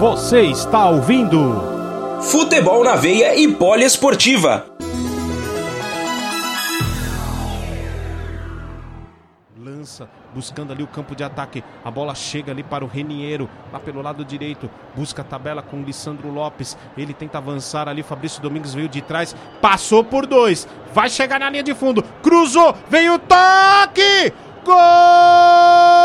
Você está ouvindo Futebol na Veia e Poliesportiva. Lança, buscando ali o campo de ataque. A bola chega ali para o Reniero, lá pelo lado direito. Busca a tabela com o Lissandro Lopes. Ele tenta avançar ali. Fabrício Domingos veio de trás. Passou por dois. Vai chegar na linha de fundo. Cruzou. Veio o toque! Gol!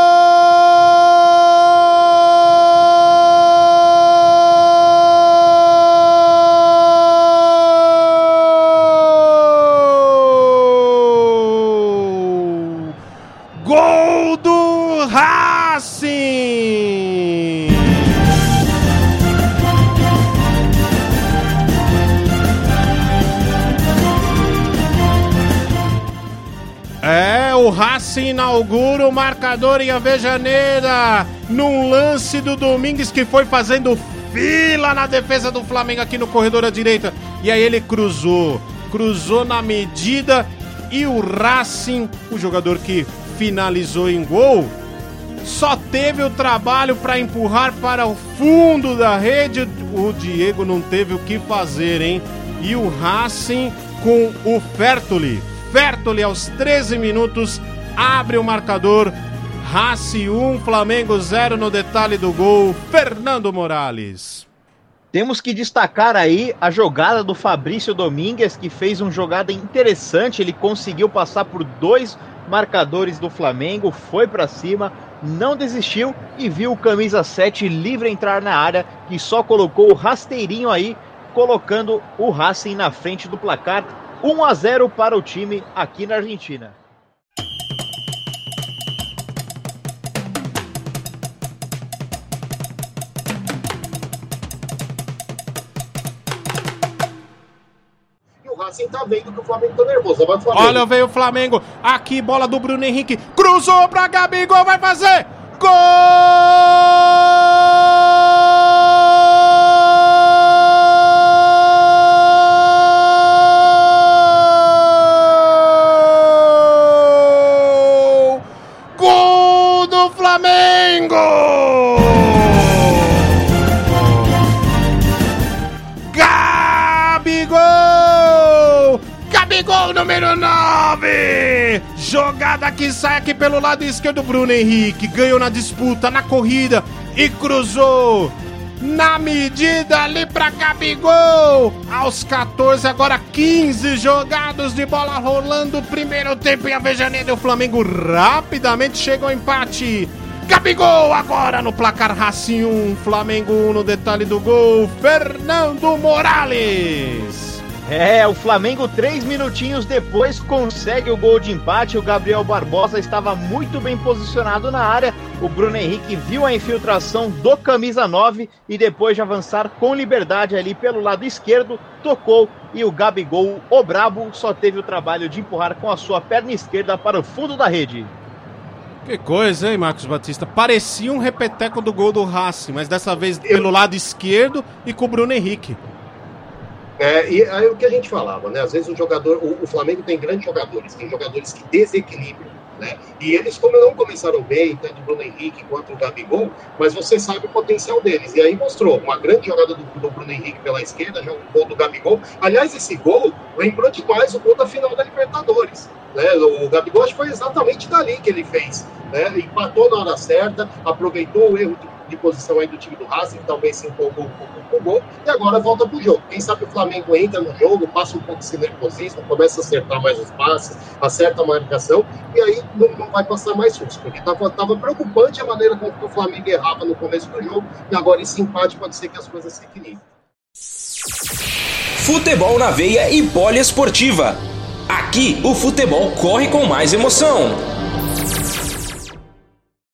Gol do Racing! É, o Racing inaugura o marcador em Avejaneira num lance do Domingues que foi fazendo fila na defesa do Flamengo aqui no corredor à direita. E aí ele cruzou, cruzou na medida e o Racing, o jogador que finalizou em gol, só teve o trabalho para empurrar para o fundo da rede. O Diego não teve o que fazer, hein? E o Racing com o Fertoli. Fertoli aos 13 minutos abre o marcador. Racing 1, Flamengo 0 no detalhe do gol. Fernando Morales. Temos que destacar aí a jogada do Fabrício Domingues, que fez uma jogada interessante. Ele conseguiu passar por dois marcadores do Flamengo, foi para cima, não desistiu e viu o camisa 7 livre entrar na área, que só colocou o rasteirinho aí, colocando o Racing na frente do placar. 1 a 0 para o time aqui na Argentina. Racing tá vendo que o Flamengo tá nervoso. Vai o Flamengo. Olha, veio o Flamengo. Aqui, bola do Bruno Henrique. Cruzou pra Gabigol, vai fazer! Gol! 9! Jogada que sai aqui pelo lado esquerdo, Bruno Henrique. Ganhou na disputa, na corrida e cruzou. Na medida ali pra Gabigol. Aos 14, agora 15 jogados de bola rolando. Primeiro tempo em Avejaneira. O Flamengo rapidamente chega ao empate. Gabigol agora no placar Racing 1, Flamengo 1 no detalhe do gol, Fernando Morales. É, o Flamengo, três minutinhos depois, consegue o gol de empate. O Gabriel Barbosa estava muito bem posicionado na área. O Bruno Henrique viu a infiltração do camisa 9 e depois de avançar com liberdade ali pelo lado esquerdo, tocou e o Gabigol, o brabo, só teve o trabalho de empurrar com a sua perna esquerda para o fundo da rede. Que coisa, hein, Marcos Batista? Parecia um repeteco do gol do Racing, mas dessa vez pelo lado esquerdo e com o Bruno Henrique. É, e aí o que a gente falava, né? Às vezes o jogador, o, o Flamengo tem grandes jogadores, tem jogadores que desequilibram, né? E eles como não começaram bem, tanto o Bruno Henrique quanto o Gabigol, mas você sabe o potencial deles. E aí mostrou uma grande jogada do, do Bruno Henrique pela esquerda, já o gol do Gabigol. Aliás, esse gol lembrou demais o gol da final da Libertadores. Né? O Gabigol acho que foi exatamente dali que ele fez. Né? Empatou na hora certa, aproveitou o erro de, de posição aí do time do Racing, talvez se empolgou um pouco com o gol, e agora volta pro jogo. Quem sabe o Flamengo entra no jogo, passa um pouco de nervosismo, começa a acertar mais os passes, acerta a marcação, e aí não, não vai passar mais susto, porque tava, tava preocupante a maneira com que o Flamengo errava no começo do jogo, e agora esse empate pode ser que as coisas se equilibrem. Futebol na veia e poliesportiva. Aqui o futebol corre com mais emoção.